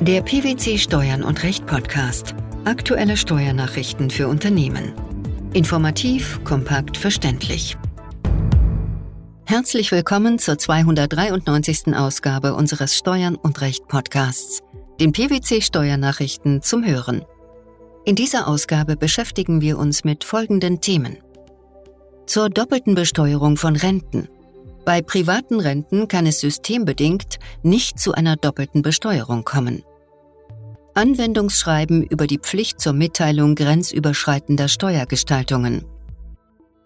Der PwC Steuern und Recht Podcast. Aktuelle Steuernachrichten für Unternehmen. Informativ, kompakt, verständlich. Herzlich willkommen zur 293. Ausgabe unseres Steuern und Recht Podcasts, den PwC Steuernachrichten zum Hören. In dieser Ausgabe beschäftigen wir uns mit folgenden Themen. Zur doppelten Besteuerung von Renten. Bei privaten Renten kann es systembedingt nicht zu einer doppelten Besteuerung kommen. Anwendungsschreiben über die Pflicht zur Mitteilung grenzüberschreitender Steuergestaltungen.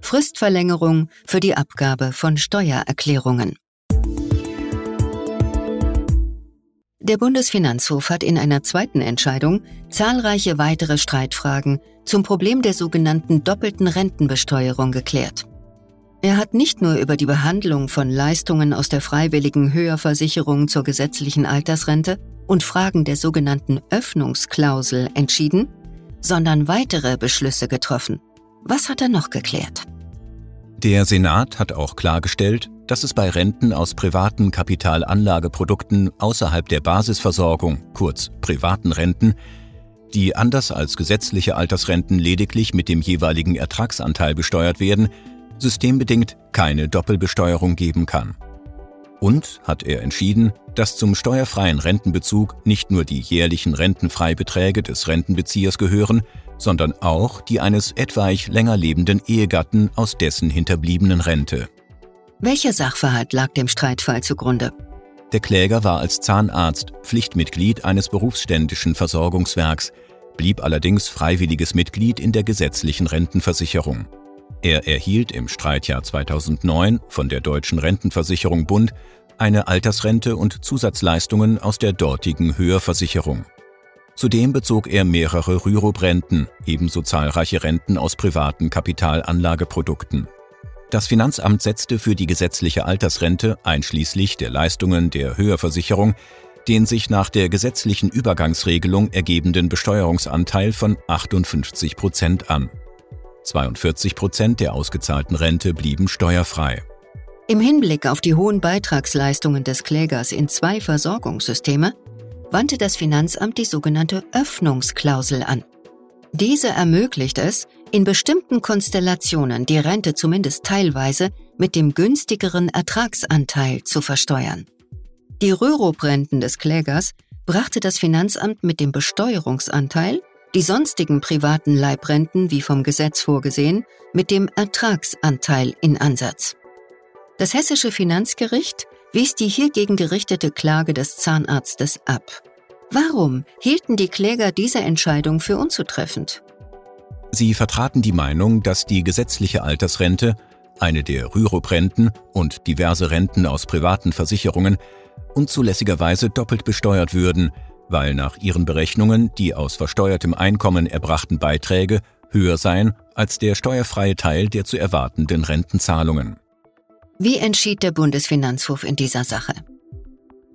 Fristverlängerung für die Abgabe von Steuererklärungen. Der Bundesfinanzhof hat in einer zweiten Entscheidung zahlreiche weitere Streitfragen zum Problem der sogenannten doppelten Rentenbesteuerung geklärt. Er hat nicht nur über die Behandlung von Leistungen aus der freiwilligen Höherversicherung zur gesetzlichen Altersrente und Fragen der sogenannten Öffnungsklausel entschieden, sondern weitere Beschlüsse getroffen. Was hat er noch geklärt? Der Senat hat auch klargestellt, dass es bei Renten aus privaten Kapitalanlageprodukten außerhalb der Basisversorgung, kurz privaten Renten, die anders als gesetzliche Altersrenten lediglich mit dem jeweiligen Ertragsanteil besteuert werden, systembedingt keine Doppelbesteuerung geben kann. Und hat er entschieden, dass zum steuerfreien Rentenbezug nicht nur die jährlichen Rentenfreibeträge des Rentenbeziehers gehören, sondern auch die eines etwaig länger lebenden Ehegatten aus dessen hinterbliebenen Rente. Welcher Sachverhalt lag dem Streitfall zugrunde? Der Kläger war als Zahnarzt Pflichtmitglied eines berufsständischen Versorgungswerks, blieb allerdings freiwilliges Mitglied in der gesetzlichen Rentenversicherung. Er erhielt im Streitjahr 2009 von der Deutschen Rentenversicherung Bund eine Altersrente und Zusatzleistungen aus der dortigen Höherversicherung. Zudem bezog er mehrere Rürup-Renten, ebenso zahlreiche Renten aus privaten Kapitalanlageprodukten. Das Finanzamt setzte für die gesetzliche Altersrente einschließlich der Leistungen der Höherversicherung den sich nach der gesetzlichen Übergangsregelung ergebenden Besteuerungsanteil von 58 Prozent an. 42 Prozent der ausgezahlten Rente blieben steuerfrei. Im Hinblick auf die hohen Beitragsleistungen des Klägers in zwei Versorgungssysteme wandte das Finanzamt die sogenannte Öffnungsklausel an. Diese ermöglicht es, in bestimmten Konstellationen die Rente zumindest teilweise mit dem günstigeren Ertragsanteil zu versteuern. Die Rürup-Renten des Klägers brachte das Finanzamt mit dem Besteuerungsanteil die sonstigen privaten Leibrenten, wie vom Gesetz vorgesehen, mit dem Ertragsanteil in Ansatz. Das hessische Finanzgericht wies die hiergegen gerichtete Klage des Zahnarztes ab. Warum hielten die Kläger diese Entscheidung für unzutreffend? Sie vertraten die Meinung, dass die gesetzliche Altersrente, eine der Rürup-Renten und diverse Renten aus privaten Versicherungen unzulässigerweise doppelt besteuert würden, weil nach ihren Berechnungen die aus versteuertem Einkommen erbrachten Beiträge höher seien als der steuerfreie Teil der zu erwartenden Rentenzahlungen. Wie entschied der Bundesfinanzhof in dieser Sache?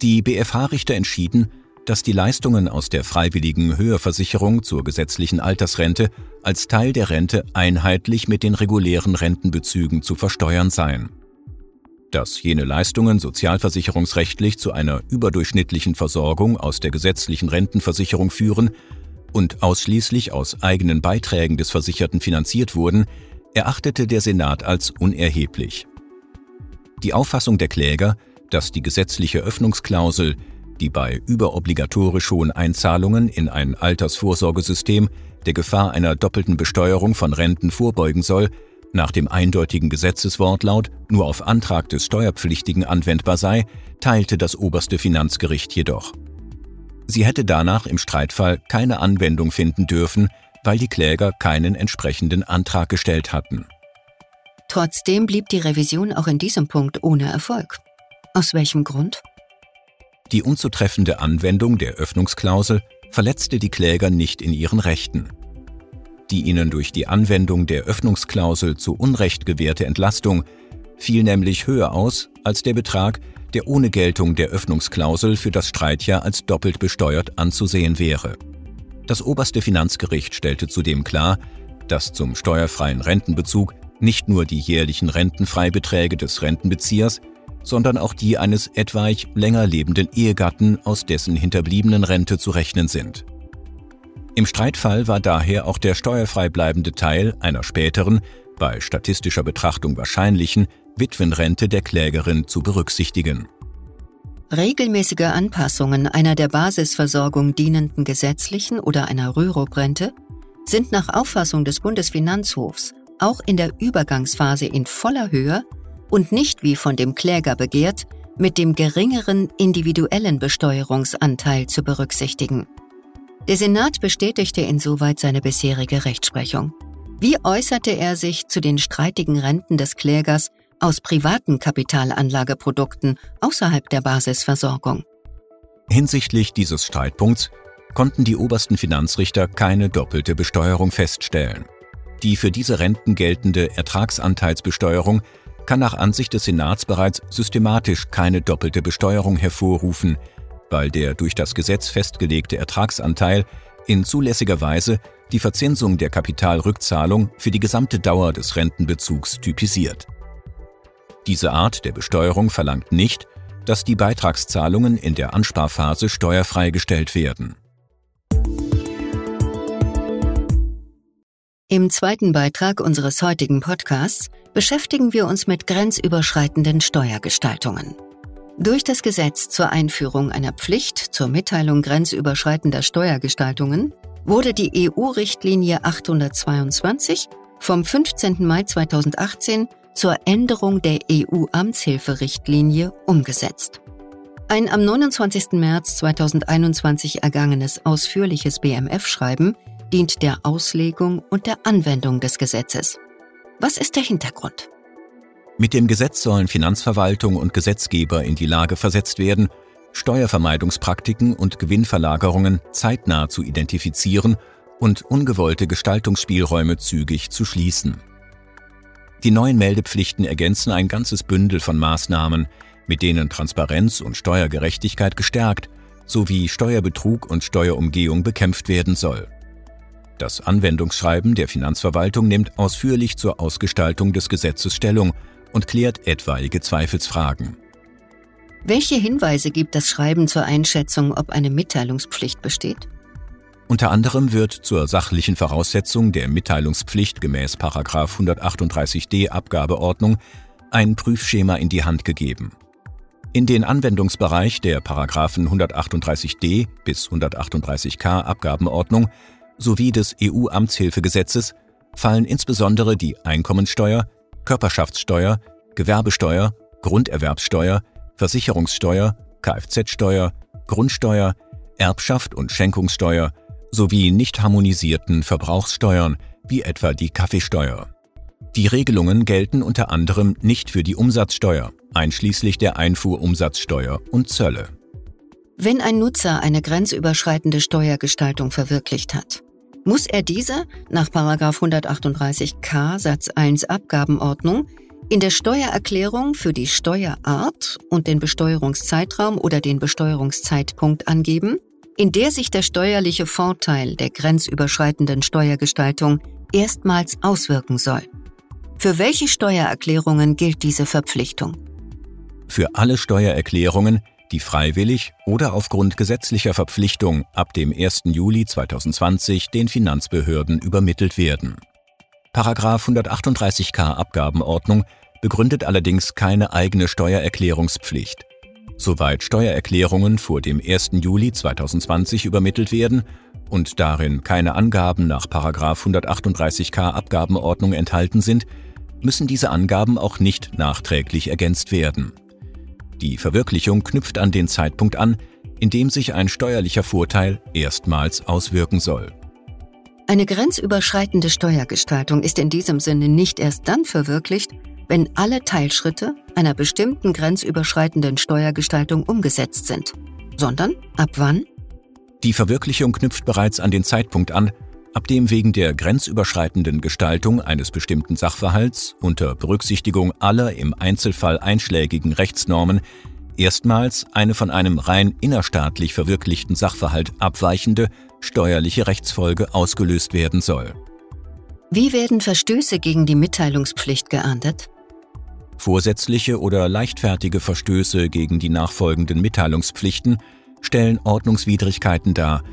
Die BFH-Richter entschieden, dass die Leistungen aus der freiwilligen Höherversicherung zur gesetzlichen Altersrente als Teil der Rente einheitlich mit den regulären Rentenbezügen zu versteuern seien dass jene Leistungen sozialversicherungsrechtlich zu einer überdurchschnittlichen Versorgung aus der gesetzlichen Rentenversicherung führen und ausschließlich aus eigenen Beiträgen des Versicherten finanziert wurden, erachtete der Senat als unerheblich. Die Auffassung der Kläger, dass die gesetzliche Öffnungsklausel, die bei überobligatorisch hohen Einzahlungen in ein Altersvorsorgesystem der Gefahr einer doppelten Besteuerung von Renten vorbeugen soll, nach dem eindeutigen Gesetzeswortlaut nur auf Antrag des Steuerpflichtigen anwendbar sei, teilte das oberste Finanzgericht jedoch. Sie hätte danach im Streitfall keine Anwendung finden dürfen, weil die Kläger keinen entsprechenden Antrag gestellt hatten. Trotzdem blieb die Revision auch in diesem Punkt ohne Erfolg. Aus welchem Grund? Die unzutreffende Anwendung der Öffnungsklausel verletzte die Kläger nicht in ihren Rechten die ihnen durch die Anwendung der Öffnungsklausel zu Unrecht gewährte Entlastung fiel nämlich höher aus als der Betrag, der ohne Geltung der Öffnungsklausel für das Streitjahr als doppelt besteuert anzusehen wäre. Das oberste Finanzgericht stellte zudem klar, dass zum steuerfreien Rentenbezug nicht nur die jährlichen Rentenfreibeträge des Rentenbeziehers, sondern auch die eines etwaig länger lebenden Ehegatten, aus dessen hinterbliebenen Rente zu rechnen sind. Im Streitfall war daher auch der steuerfrei bleibende Teil einer späteren, bei statistischer Betrachtung wahrscheinlichen, Witwenrente der Klägerin zu berücksichtigen. Regelmäßige Anpassungen einer der Basisversorgung dienenden gesetzlichen oder einer Rürup-Rente sind nach Auffassung des Bundesfinanzhofs auch in der Übergangsphase in voller Höhe und nicht wie von dem Kläger begehrt, mit dem geringeren individuellen Besteuerungsanteil zu berücksichtigen. Der Senat bestätigte insoweit seine bisherige Rechtsprechung. Wie äußerte er sich zu den streitigen Renten des Klägers aus privaten Kapitalanlageprodukten außerhalb der Basisversorgung? Hinsichtlich dieses Streitpunkts konnten die obersten Finanzrichter keine doppelte Besteuerung feststellen. Die für diese Renten geltende Ertragsanteilsbesteuerung kann nach Ansicht des Senats bereits systematisch keine doppelte Besteuerung hervorrufen, weil der durch das Gesetz festgelegte Ertragsanteil in zulässiger Weise die Verzinsung der Kapitalrückzahlung für die gesamte Dauer des Rentenbezugs typisiert. Diese Art der Besteuerung verlangt nicht, dass die Beitragszahlungen in der Ansparphase steuerfrei gestellt werden. Im zweiten Beitrag unseres heutigen Podcasts beschäftigen wir uns mit grenzüberschreitenden Steuergestaltungen. Durch das Gesetz zur Einführung einer Pflicht zur Mitteilung grenzüberschreitender Steuergestaltungen wurde die EU-Richtlinie 822 vom 15. Mai 2018 zur Änderung der EU-Amtshilferichtlinie umgesetzt. Ein am 29. März 2021 ergangenes ausführliches BMF-Schreiben dient der Auslegung und der Anwendung des Gesetzes. Was ist der Hintergrund? Mit dem Gesetz sollen Finanzverwaltung und Gesetzgeber in die Lage versetzt werden, Steuervermeidungspraktiken und Gewinnverlagerungen zeitnah zu identifizieren und ungewollte Gestaltungsspielräume zügig zu schließen. Die neuen Meldepflichten ergänzen ein ganzes Bündel von Maßnahmen, mit denen Transparenz und Steuergerechtigkeit gestärkt sowie Steuerbetrug und Steuerumgehung bekämpft werden soll. Das Anwendungsschreiben der Finanzverwaltung nimmt ausführlich zur Ausgestaltung des Gesetzes Stellung und klärt etwaige Zweifelsfragen. Welche Hinweise gibt das Schreiben zur Einschätzung, ob eine Mitteilungspflicht besteht? Unter anderem wird zur sachlichen Voraussetzung der Mitteilungspflicht gemäß 138d Abgabeordnung ein Prüfschema in die Hand gegeben. In den Anwendungsbereich der 138d bis 138k Abgabenordnung sowie des EU-Amtshilfegesetzes fallen insbesondere die Einkommensteuer, Körperschaftssteuer, Gewerbesteuer, Grunderwerbssteuer, Versicherungssteuer, Kfz-Steuer, Grundsteuer, Erbschaft und Schenkungssteuer sowie nicht harmonisierten Verbrauchssteuern wie etwa die Kaffeesteuer. Die Regelungen gelten unter anderem nicht für die Umsatzsteuer, einschließlich der Einfuhrumsatzsteuer und Zölle. Wenn ein Nutzer eine grenzüberschreitende Steuergestaltung verwirklicht hat, muss er diese nach 138k Satz 1 Abgabenordnung in der Steuererklärung für die Steuerart und den Besteuerungszeitraum oder den Besteuerungszeitpunkt angeben, in der sich der steuerliche Vorteil der grenzüberschreitenden Steuergestaltung erstmals auswirken soll. Für welche Steuererklärungen gilt diese Verpflichtung? Für alle Steuererklärungen, die freiwillig oder aufgrund gesetzlicher Verpflichtung ab dem 1. Juli 2020 den Finanzbehörden übermittelt werden. Paragraph 138k Abgabenordnung begründet allerdings keine eigene Steuererklärungspflicht. Soweit Steuererklärungen vor dem 1. Juli 2020 übermittelt werden und darin keine Angaben nach 138k Abgabenordnung enthalten sind, müssen diese Angaben auch nicht nachträglich ergänzt werden. Die Verwirklichung knüpft an den Zeitpunkt an, in dem sich ein steuerlicher Vorteil erstmals auswirken soll. Eine grenzüberschreitende Steuergestaltung ist in diesem Sinne nicht erst dann verwirklicht, wenn alle Teilschritte einer bestimmten grenzüberschreitenden Steuergestaltung umgesetzt sind, sondern ab wann? Die Verwirklichung knüpft bereits an den Zeitpunkt an, ab dem wegen der grenzüberschreitenden Gestaltung eines bestimmten Sachverhalts unter Berücksichtigung aller im Einzelfall einschlägigen Rechtsnormen erstmals eine von einem rein innerstaatlich verwirklichten Sachverhalt abweichende steuerliche Rechtsfolge ausgelöst werden soll. Wie werden Verstöße gegen die Mitteilungspflicht geahndet? Vorsätzliche oder leichtfertige Verstöße gegen die nachfolgenden Mitteilungspflichten stellen Ordnungswidrigkeiten dar,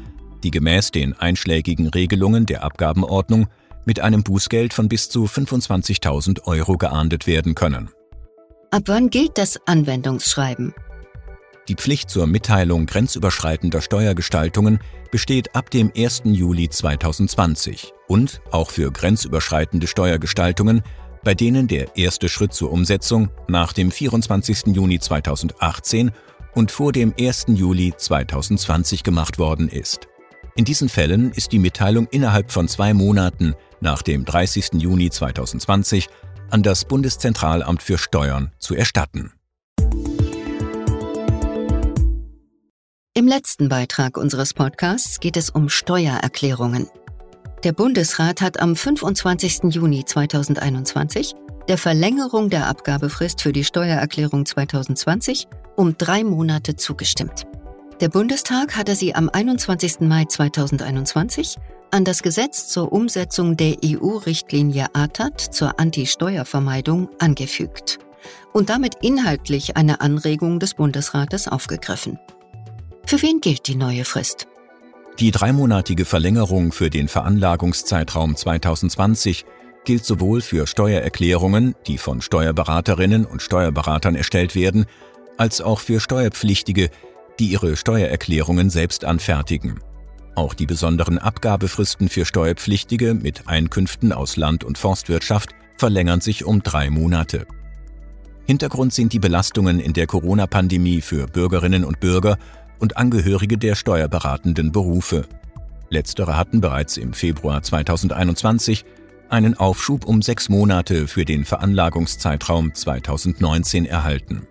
die gemäß den einschlägigen Regelungen der Abgabenordnung mit einem Bußgeld von bis zu 25.000 Euro geahndet werden können. Ab wann gilt das Anwendungsschreiben? Die Pflicht zur Mitteilung grenzüberschreitender Steuergestaltungen besteht ab dem 1. Juli 2020 und auch für grenzüberschreitende Steuergestaltungen, bei denen der erste Schritt zur Umsetzung nach dem 24. Juni 2018 und vor dem 1. Juli 2020 gemacht worden ist. In diesen Fällen ist die Mitteilung innerhalb von zwei Monaten nach dem 30. Juni 2020 an das Bundeszentralamt für Steuern zu erstatten. Im letzten Beitrag unseres Podcasts geht es um Steuererklärungen. Der Bundesrat hat am 25. Juni 2021 der Verlängerung der Abgabefrist für die Steuererklärung 2020 um drei Monate zugestimmt. Der Bundestag hatte sie am 21. Mai 2021 an das Gesetz zur Umsetzung der EU-Richtlinie ATAT zur Anti-Steuervermeidung angefügt und damit inhaltlich eine Anregung des Bundesrates aufgegriffen. Für wen gilt die neue Frist? Die dreimonatige Verlängerung für den Veranlagungszeitraum 2020 gilt sowohl für Steuererklärungen, die von Steuerberaterinnen und Steuerberatern erstellt werden, als auch für Steuerpflichtige, die ihre Steuererklärungen selbst anfertigen. Auch die besonderen Abgabefristen für Steuerpflichtige mit Einkünften aus Land- und Forstwirtschaft verlängern sich um drei Monate. Hintergrund sind die Belastungen in der Corona-Pandemie für Bürgerinnen und Bürger und Angehörige der steuerberatenden Berufe. Letztere hatten bereits im Februar 2021 einen Aufschub um sechs Monate für den Veranlagungszeitraum 2019 erhalten.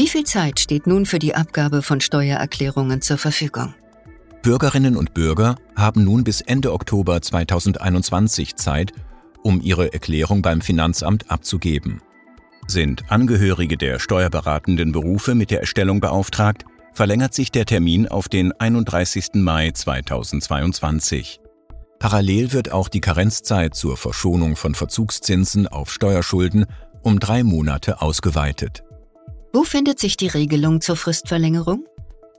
Wie viel Zeit steht nun für die Abgabe von Steuererklärungen zur Verfügung? Bürgerinnen und Bürger haben nun bis Ende Oktober 2021 Zeit, um ihre Erklärung beim Finanzamt abzugeben. Sind Angehörige der steuerberatenden Berufe mit der Erstellung beauftragt, verlängert sich der Termin auf den 31. Mai 2022. Parallel wird auch die Karenzzeit zur Verschonung von Verzugszinsen auf Steuerschulden um drei Monate ausgeweitet. Wo findet sich die Regelung zur Fristverlängerung?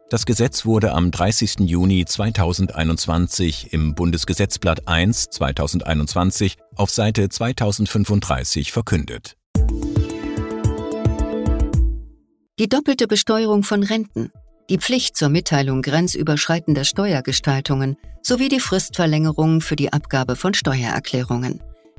Das Gesetz wurde am 30. Juni 2021 im Bundesgesetzblatt 1 2021 auf Seite 2035 verkündet. Die doppelte Besteuerung von Renten die Pflicht zur Mitteilung grenzüberschreitender Steuergestaltungen sowie die Fristverlängerung für die Abgabe von Steuererklärungen.